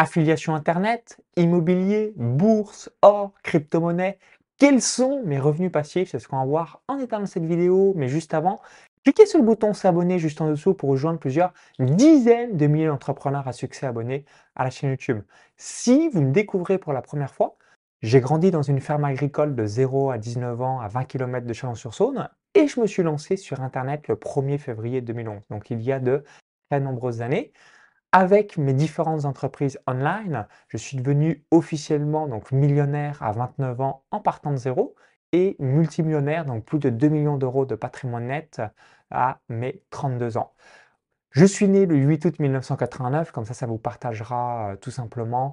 Affiliation Internet, immobilier, bourse, or, crypto-monnaie. Quels sont mes revenus passifs C'est ce qu'on va voir en état dans cette vidéo. Mais juste avant, cliquez sur le bouton s'abonner juste en dessous pour rejoindre plusieurs dizaines de milliers d'entrepreneurs à succès abonnés à la chaîne YouTube. Si vous me découvrez pour la première fois, j'ai grandi dans une ferme agricole de 0 à 19 ans à 20 km de Chalon-sur-Saône et je me suis lancé sur Internet le 1er février 2011, donc il y a de très nombreuses années. Avec mes différentes entreprises online, je suis devenu officiellement donc millionnaire à 29 ans en partant de zéro et multimillionnaire, donc plus de 2 millions d'euros de patrimoine net à mes 32 ans. Je suis né le 8 août 1989, comme ça, ça vous partagera euh, tout simplement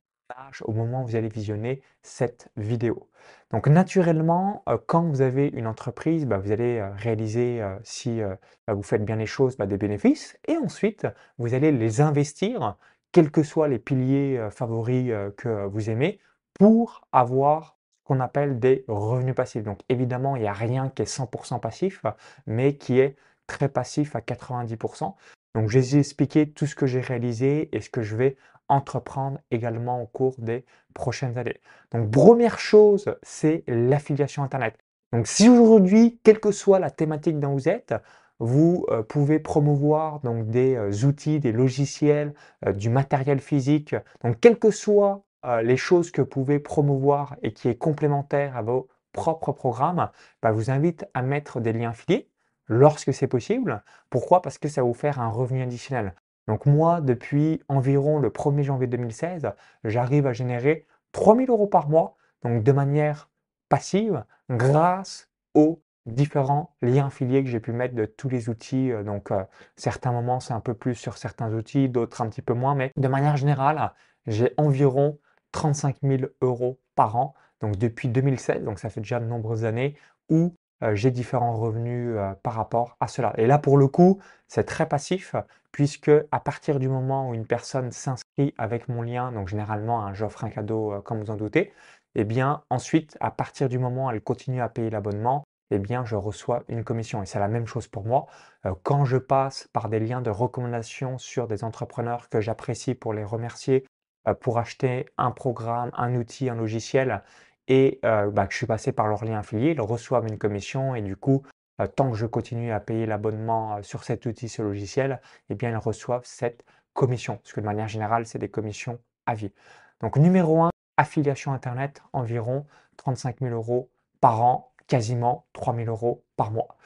au moment où vous allez visionner cette vidéo. Donc naturellement, euh, quand vous avez une entreprise, bah, vous allez euh, réaliser, euh, si bah, vous faites bien les choses, bah, des bénéfices. Et ensuite, vous allez les investir, quels que soient les piliers favoris que vous aimez, pour avoir ce qu'on appelle des revenus passifs. Donc évidemment, il n'y a rien qui est 100% passif, mais qui est très passif à 90%. Donc, je vais vous expliquer tout ce que j'ai réalisé et ce que je vais entreprendre également au cours des prochaines années. Donc, première chose, c'est l'affiliation Internet. Donc, si aujourd'hui, quelle que soit la thématique dont vous êtes, vous euh, pouvez promouvoir donc des euh, outils, des logiciels, euh, du matériel physique. Donc, quelles que soient les choses que vous pouvez promouvoir et qui est complémentaire à vos propres programmes, bah, je vous invite à mettre des liens affiliés lorsque c'est possible. Pourquoi? Parce que ça va vous faire un revenu additionnel. Donc moi, depuis environ le 1er janvier 2016, j'arrive à générer 3000 euros par mois, donc de manière passive, grâce aux différents liens affiliés que j'ai pu mettre de tous les outils. Euh, donc euh, certains moments, c'est un peu plus sur certains outils, d'autres un petit peu moins, mais de manière générale, j'ai environ 35 000 euros par an, donc depuis 2016, donc ça fait déjà de nombreuses années, où euh, j'ai différents revenus euh, par rapport à cela. Et là, pour le coup, c'est très passif, puisque à partir du moment où une personne s'inscrit avec mon lien, donc généralement, hein, j'offre un cadeau, euh, comme vous en doutez, et eh bien ensuite, à partir du moment où elle continue à payer l'abonnement, eh bien, je reçois une commission. Et c'est la même chose pour moi. quand je passe par des liens de recommandation sur des entrepreneurs que j'apprécie pour les remercier, pour acheter un programme, un outil, un logiciel, et euh, bah, que je suis passé par leur lien affilié, ils reçoivent une commission et du coup, euh, tant que je continue à payer l'abonnement euh, sur cet outil, ce logiciel, eh bien, ils reçoivent cette commission. Parce que de manière générale, c'est des commissions à vie. Donc, numéro 1, affiliation Internet, environ 35 000 euros par an, quasiment 3 000 euros par mois.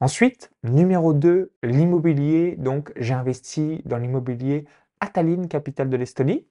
Ensuite, numéro 2, l'immobilier. Donc, j'ai investi dans l'immobilier à Tallinn, capitale de l'Estonie.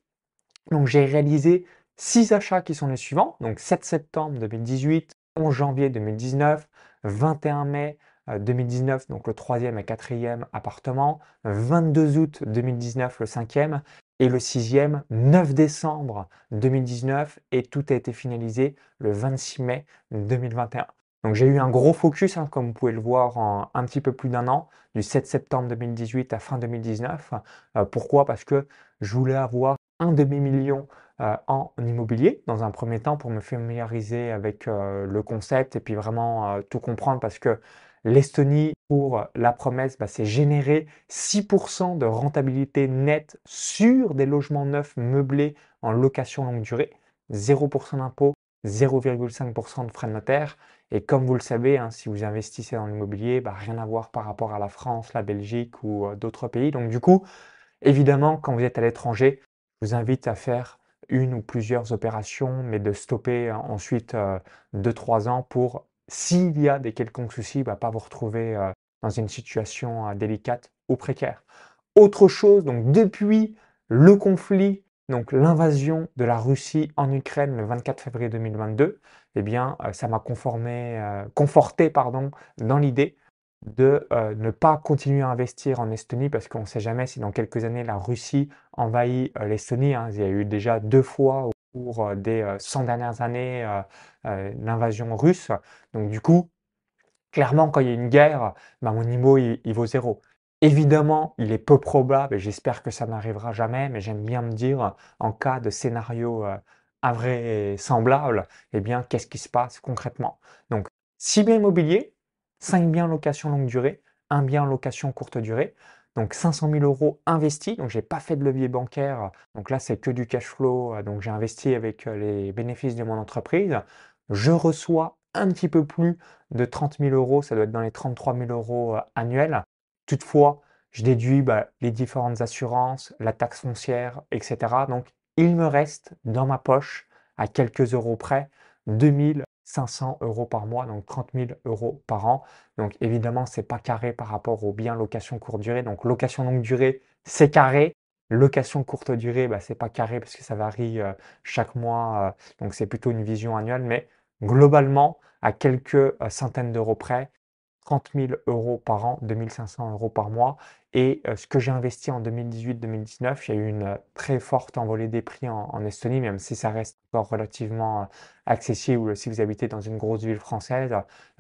Donc, j'ai réalisé Six achats qui sont les suivants, donc 7 septembre 2018, 11 janvier 2019, 21 mai 2019, euh, donc le troisième et quatrième appartement, 22 août 2019, le cinquième, et le sixième, 9 décembre 2019, et tout a été finalisé le 26 mai 2021. Donc j'ai eu un gros focus, hein, comme vous pouvez le voir, en un petit peu plus d'un an, du 7 septembre 2018 à fin 2019. Euh, pourquoi? Parce que je voulais avoir un demi-million euh, en immobilier dans un premier temps pour me familiariser avec euh, le concept et puis vraiment euh, tout comprendre parce que l'Estonie, pour la promesse, bah, c'est générer 6% de rentabilité nette sur des logements neufs meublés en location longue durée, 0% d'impôt, 0,5% de frais de notaire. Et comme vous le savez, hein, si vous investissez dans l'immobilier, bah, rien à voir par rapport à la France, la Belgique ou d'autres pays. Donc du coup, évidemment, quand vous êtes à l'étranger, je vous invite à faire une ou plusieurs opérations, mais de stopper euh, ensuite 2-3 euh, ans pour, s'il y a des quelconques soucis, bah, pas vous retrouver euh, dans une situation délicate ou précaire. Autre chose, donc depuis le conflit, donc l'invasion de la Russie en Ukraine le 24 février 2022, eh bien, ça m'a conforté dans l'idée de euh, ne pas continuer à investir en Estonie parce qu'on ne sait jamais si dans quelques années la Russie envahit euh, l'Estonie. Hein. Il y a eu déjà deux fois au cours euh, des 100 dernières années l'invasion russe. Donc du coup, clairement, quand il y a une guerre, bah, mon IMO, il, vaut zéro. Évidemment, il est peu probable, et j'espère que ça n'arrivera jamais, mais j'aime bien me dire, en cas de scénario invraisemblable, eh bien, qu'est-ce qui se passe concrètement? Donc, si bien immobilier, 5 biens location longue durée, un bien location courte durée. donc 500 000 euros investis, donc j'ai pas fait de levier bancaire, donc là c'est que du cash flow, donc j'ai investi avec les bénéfices de mon entreprise. Je reçois un petit peu plus de 30 000 euros, ça doit être dans les 33 000 euros annuels. Toutefois, je déduis bah, les différentes assurances, la taxe foncière, etc. Donc il me reste dans ma poche, à quelques euros près, 2500 euros par mois, donc 30 000 euros par an. Donc évidemment, c'est pas carré par rapport au bien location courte durée. Donc location longue durée, c'est carré. Location courte durée, bah, c'est pas carré parce que ça varie euh, chaque mois. Euh, donc c'est plutôt une vision annuelle. Mais globalement, à quelques euh, centaines d'euros près, 30 000 euros par an, 2500 euros par mois. Et ce que j'ai investi en 2018-2019, il y a eu une très forte envolée des prix en, Estonie, même si ça reste encore relativement accessible si vous habitez dans une grosse ville française.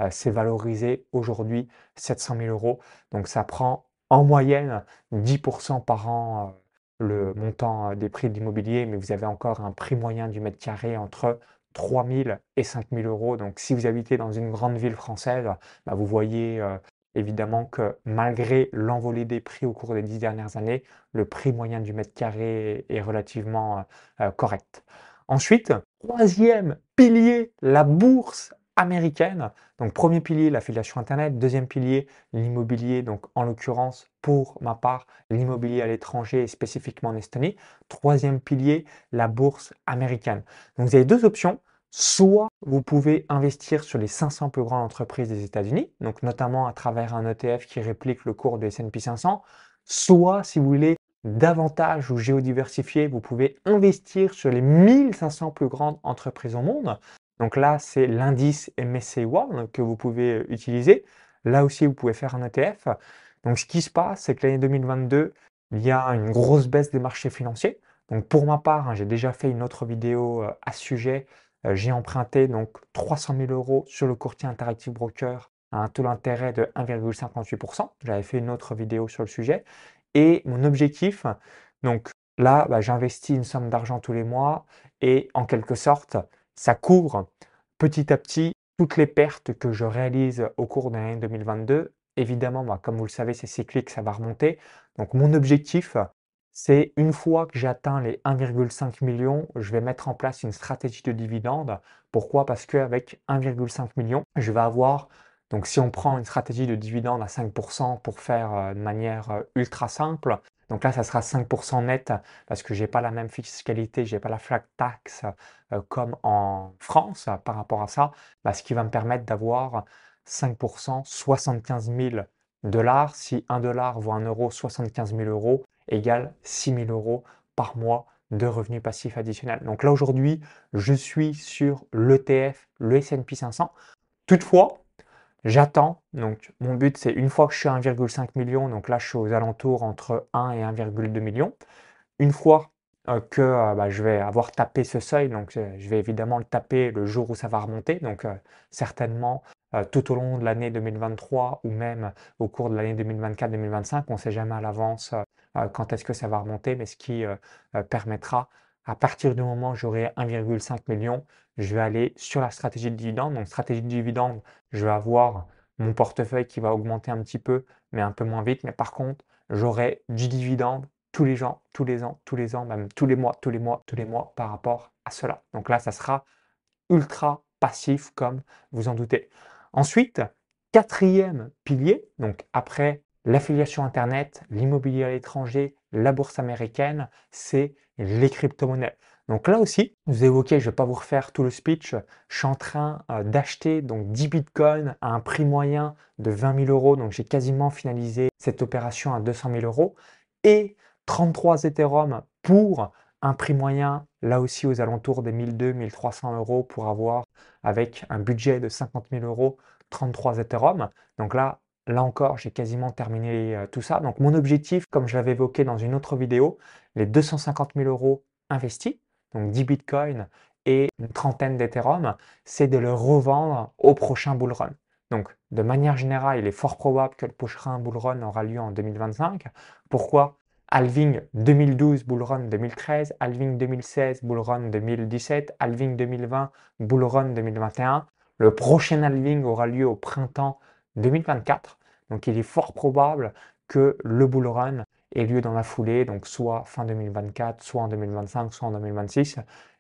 c'est valorisé aujourd'hui 700 000 euros. Donc ça prend en moyenne 10% par an le montant des prix de l'immobilier, mais vous avez encore un prix moyen du mètre carré entre 3 000 et 5 000 euros. Donc, si vous habitez dans une grande ville française, bah, vous voyez euh, évidemment que malgré l'envolée des prix au cours des dix dernières années, le prix moyen du mètre carré est relativement euh, euh, correct. Ensuite, troisième pilier, la bourse américaine. Donc premier pilier, l'affiliation Internet. Deuxième pilier, l'immobilier. Donc en l'occurrence, pour ma part, l'immobilier à l'étranger spécifiquement en Estonie. Troisième pilier, la bourse américaine. Donc vous avez deux options. Soit vous pouvez investir sur les 500 plus grandes entreprises des États-Unis, notamment à travers un ETF qui réplique le cours du S&P 500. Soit, si vous voulez davantage ou géodiversifier, vous pouvez investir sur les 1500 plus grandes entreprises au monde. Donc là, c'est l'indice MSCI World que vous pouvez euh, utiliser. Là aussi, vous pouvez faire un ETF. Donc ce qui se passe, c'est que l'année 2022, il y a une grosse baisse des marchés financiers. Donc pour ma part, hein, j'ai déjà fait une autre vidéo euh, à ce sujet. Euh, j'ai emprunté donc 300 000 euros sur le courtier Interactive Broker à un taux d'intérêt de 1,58%. J'avais fait une autre vidéo sur le sujet. Et mon objectif, donc là, bah, j'investis une somme d'argent tous les mois et en quelque sorte, ça couvre petit à petit toutes les pertes que je réalise au cours de l'année 2022. Évidemment, bah, comme vous le savez, c'est cyclique, ça va remonter. Donc mon objectif, c'est une fois que j'atteins les 1,5 million, je vais mettre en place une stratégie de dividende. Pourquoi? Parce qu'avec 1,5 million, je vais avoir, donc si on prend une stratégie de dividende à 5% pour faire euh, de manière euh, ultra simple, donc là, ça sera 5% net parce que je n'ai pas la même fiscalité, je n'ai pas la flat tax euh, comme en France par rapport à ça, bah, ce qui va me permettre d'avoir 5%, 75 000 dollars. Si 1 dollar vaut 1 euro, 75 000 euros égale 6 000 euros par mois de revenus passifs additionnels. Donc là, aujourd'hui, je suis sur l'ETF, le S&P 500. Toutefois, J'attends, donc mon but c'est une fois que je suis à 1,5 million, donc là je suis aux alentours entre 1 et 1,2 million. Une fois euh, que euh, bah, je vais avoir tapé ce seuil, donc euh, je vais évidemment le taper le jour où ça va remonter, donc certainement tout au long de l'année 2023 ou même au cours de l'année 2024-2025, on ne sait jamais à l'avance quand est-ce que ça va remonter, mais ce qui permettra à partir du moment où j'aurai 1,5 million, je vais aller sur la stratégie de dividende. Donc, stratégie de dividende, je vais avoir mon portefeuille qui va augmenter un petit peu, mais un peu moins vite. Mais par contre, j'aurai du dividende tous les ans, tous les ans, tous les ans, même tous les mois, tous les mois, tous les mois par rapport à cela. Donc là, ça sera ultra passif comme vous en doutez. Ensuite, quatrième pilier, donc après l'affiliation Internet, l'immobilier à l'étranger, la bourse américaine, c'est les crypto-monnaies. Donc là aussi, vous évoquez, je ne vais pas vous refaire tout le speech, je suis en train euh, d'acheter donc 10 bitcoins à un prix moyen de 20 000 euros, donc j'ai quasiment finalisé cette opération à 200 000 euros, et 33 Ethereum pour un prix moyen, là aussi aux alentours des 1200-1300 euros pour avoir, avec un budget de 50 000 euros, 33 Ethereum. Donc là, Là encore, j'ai quasiment terminé euh, tout ça. Donc mon objectif, comme je l'avais évoqué dans une autre vidéo, les 250 000 euros investis, donc 10 bitcoins et une trentaine d'Ethereum, c'est de le revendre au prochain bull run. Donc de manière générale, il est fort probable que le prochain bull run aura lieu en 2025. Pourquoi? Alving 2012, bull run 2013, Alving 2016, bull run 2017, Alving 2020, bull run 2021. Le prochain Alving aura lieu au printemps 2024. Donc il est fort probable que le bull run ait lieu dans la foulée, donc soit fin 2024, soit en 2025, soit en 2026.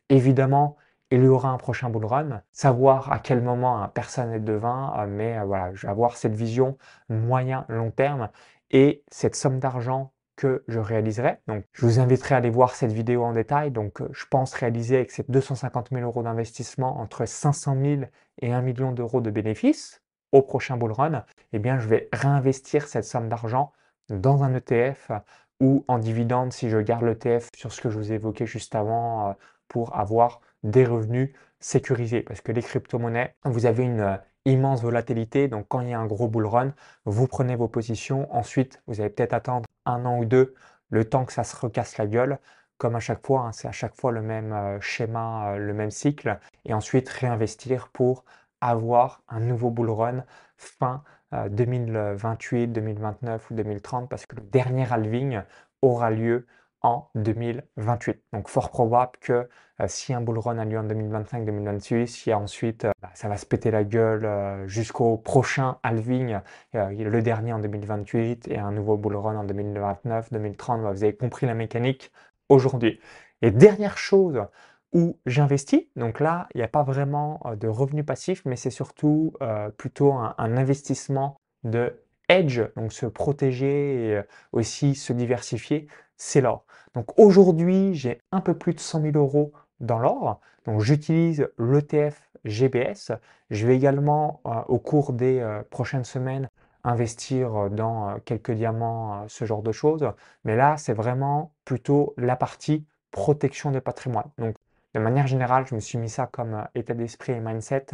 Évidemment, il y aura un prochain bull run. Savoir à quel moment personne n'est devin, euh, mais euh, voilà, avoir cette vision moyen-long terme et cette somme d'argent que je réaliserai. Donc, je vous inviterai à aller voir cette vidéo en détail. Donc, euh, je pense réaliser avec ces 250 000 euros d'investissement entre 500 000 et 1 million d'euros de bénéfices prochain bull run. Eh bien, je vais réinvestir cette somme d'argent dans un ETF ou en dividende si je garde l'ETF sur ce que je vous ai évoqué juste avant euh, pour avoir des revenus sécurisés. Parce que les crypto-monnaies, vous avez une euh, immense volatilité. Donc, quand il y a un gros bull run, vous prenez vos positions. Ensuite, vous allez peut-être attendre un an ou deux, le temps que ça se recasse la gueule. Comme à chaque fois, hein, c'est à chaque fois le même euh, schéma, le même cycle. Et ensuite, réinvestir pour avoir un nouveau bull run fin 2028, 2029 ou 2030 parce que le dernier halving aura lieu en 2028. Donc fort probable que euh, si un bull run a lieu en 2025-2026, il y a ensuite, euh, bah, ça va se péter la gueule euh, jusqu'au prochain halving, le dernier en 2028 et un nouveau bull run en 2029, 2030. Bah, vous avez compris la mécanique aujourd'hui. Et dernière chose où j'investis, donc là, il n'y a pas vraiment de revenus passifs, mais c'est surtout plutôt un, investissement de edge, donc se protéger et aussi se diversifier, c'est l'or. Donc aujourd'hui, j'ai un peu plus de 100 000 euros dans l'or. Donc j'utilise l'ETF GBS. Je vais également, euh, au cours des euh, prochaines semaines, investir dans euh, quelques diamants, ce genre de choses. Mais là, c'est vraiment plutôt la partie protection de patrimoine. Donc de manière générale, je me suis mis ça comme état d'esprit et mindset,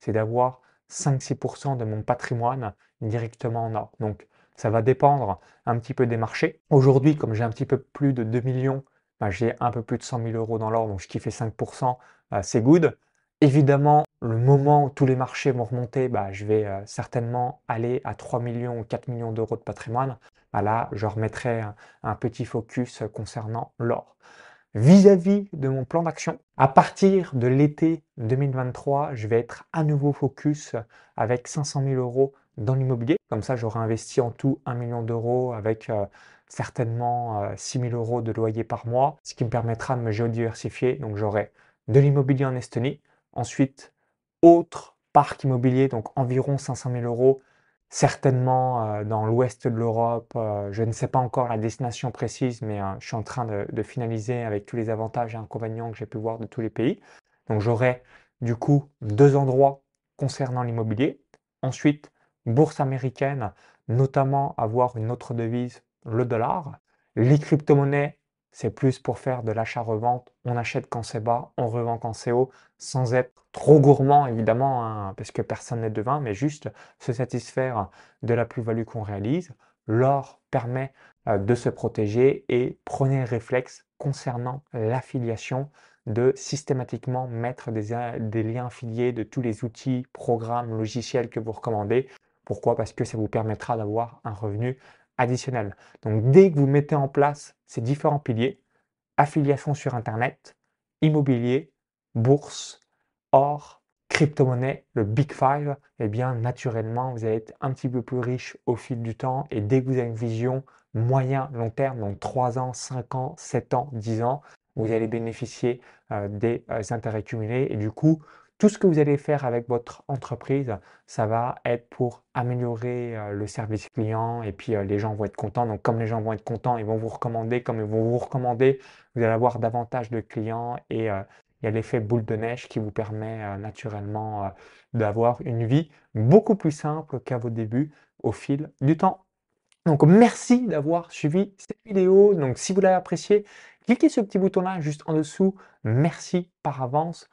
c'est d'avoir 5-6% de mon patrimoine directement en or. Donc ça va dépendre un petit peu des marchés. Aujourd'hui, comme j'ai un petit peu plus de 2 millions, bah, j'ai un peu plus de 100 000 euros dans l'or, donc qui fait 5%, bah, c'est good. Évidemment, le moment où tous les marchés vont remonter, bah, je vais euh, certainement aller à 3 millions ou 4 millions d'euros de patrimoine. là, je remettrai un, petit focus concernant l'or. Vis-à-vis de mon plan d'action, à partir de l'été 2023, je vais être à nouveau focus avec 500 000 euros dans l'immobilier. Comme ça, j'aurai investi en tout 1 million d'euros avec euh, certainement 6 euh, 000 euros de loyer par mois, ce qui me permettra de me géodiversifier. Donc j'aurai de l'immobilier en Estonie, ensuite autre parc immobilier, donc environ 500 000 euros, certainement euh, dans l'ouest de l'Europe. je ne sais pas encore la destination précise, mais je suis en train de, finaliser avec tous les avantages et inconvénients que j'ai pu voir de tous les pays. Donc j'aurai du coup deux endroits concernant l'immobilier. Ensuite, bourse américaine, notamment avoir une autre devise, le dollar. Les crypto-monnaies, c'est plus pour faire de l'achat-revente. On achète quand c'est bas, on revend quand c'est haut, sans être trop gourmand évidemment, hein, parce que personne n'est devin, mais juste se satisfaire de la plus-value qu'on réalise. L'or permet euh, de se protéger et prenez le réflexe concernant l'affiliation de systématiquement mettre des, des, liens affiliés de tous les outils, programmes, logiciels que vous recommandez pourquoi? Parce que ça vous permettra d'avoir un revenu additionnel. Donc dès que vous mettez en place ces différents piliers, affiliation sur Internet, immobilier, bourse, or, crypto-monnaie, le Big Five, eh bien naturellement, vous allez être un petit peu plus riche au fil du temps. Et dès que vous avez une vision moyen, long terme, donc 3 ans, 5 ans, 7 ans, 10 ans, vous allez bénéficier euh, des euh, intérêts cumulés. Et du coup, tout ce que vous allez faire avec votre entreprise, ça va être pour améliorer euh, le service client et puis euh, les gens vont être contents. Donc comme les gens vont être contents, ils vont vous recommander. Comme ils vont vous recommander, vous allez avoir davantage de clients et euh, il y a l'effet boule de neige qui vous permet naturellement d'avoir une vie beaucoup plus simple qu'à vos débuts au fil du temps. Donc merci d'avoir suivi cette vidéo. Donc si vous l'avez apprécié, cliquez le petit bouton là juste en dessous. Merci par avance.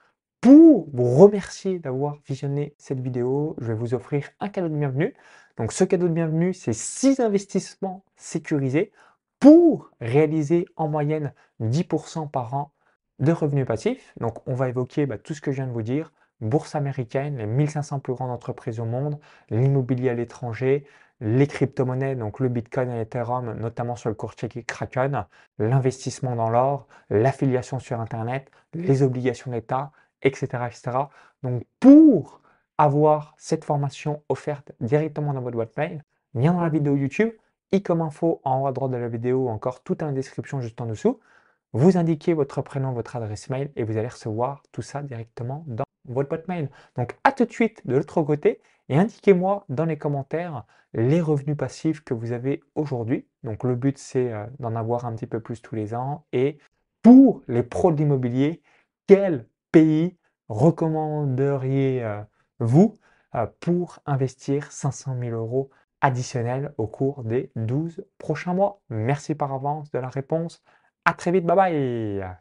Pour vous remercier d'avoir visionné cette vidéo, je vais vous offrir un cadeau de bienvenue. Donc ce cadeau de bienvenue, c'est 6 investissements sécurisés pour réaliser en moyenne 10% par an de revenus passifs. Donc on va évoquer bah, tout ce que je viens de vous dire, bourse américaine, les 1500 plus grandes entreprises au monde, l'immobilier à l'étranger, les crypto-monnaies, donc le Bitcoin et l'Ethereum, notamment sur le courtier Kraken, l'investissement dans l'or, l'affiliation sur Internet, les obligations d'État, etc., etc. Donc, pour avoir cette formation offerte directement dans votre boîte mail, lien dans la vidéo YouTube, i comme info en haut à droite de la vidéo, encore tout en description juste en dessous. Vous indiquez votre prénom, votre adresse mail et vous allez recevoir tout ça directement dans votre boîte mail. Donc à tout de suite de l'autre côté et indiquez-moi dans les commentaires les revenus passifs que vous avez aujourd'hui. Donc le but c'est euh, d'en avoir un petit peu plus tous les ans et pour les pros de l'immobilier, quel pays recommanderiez-vous euh, pour investir 500 000 euros additionnels au cours des 12 prochains mois? Merci par avance de la réponse. À très vite, bye bye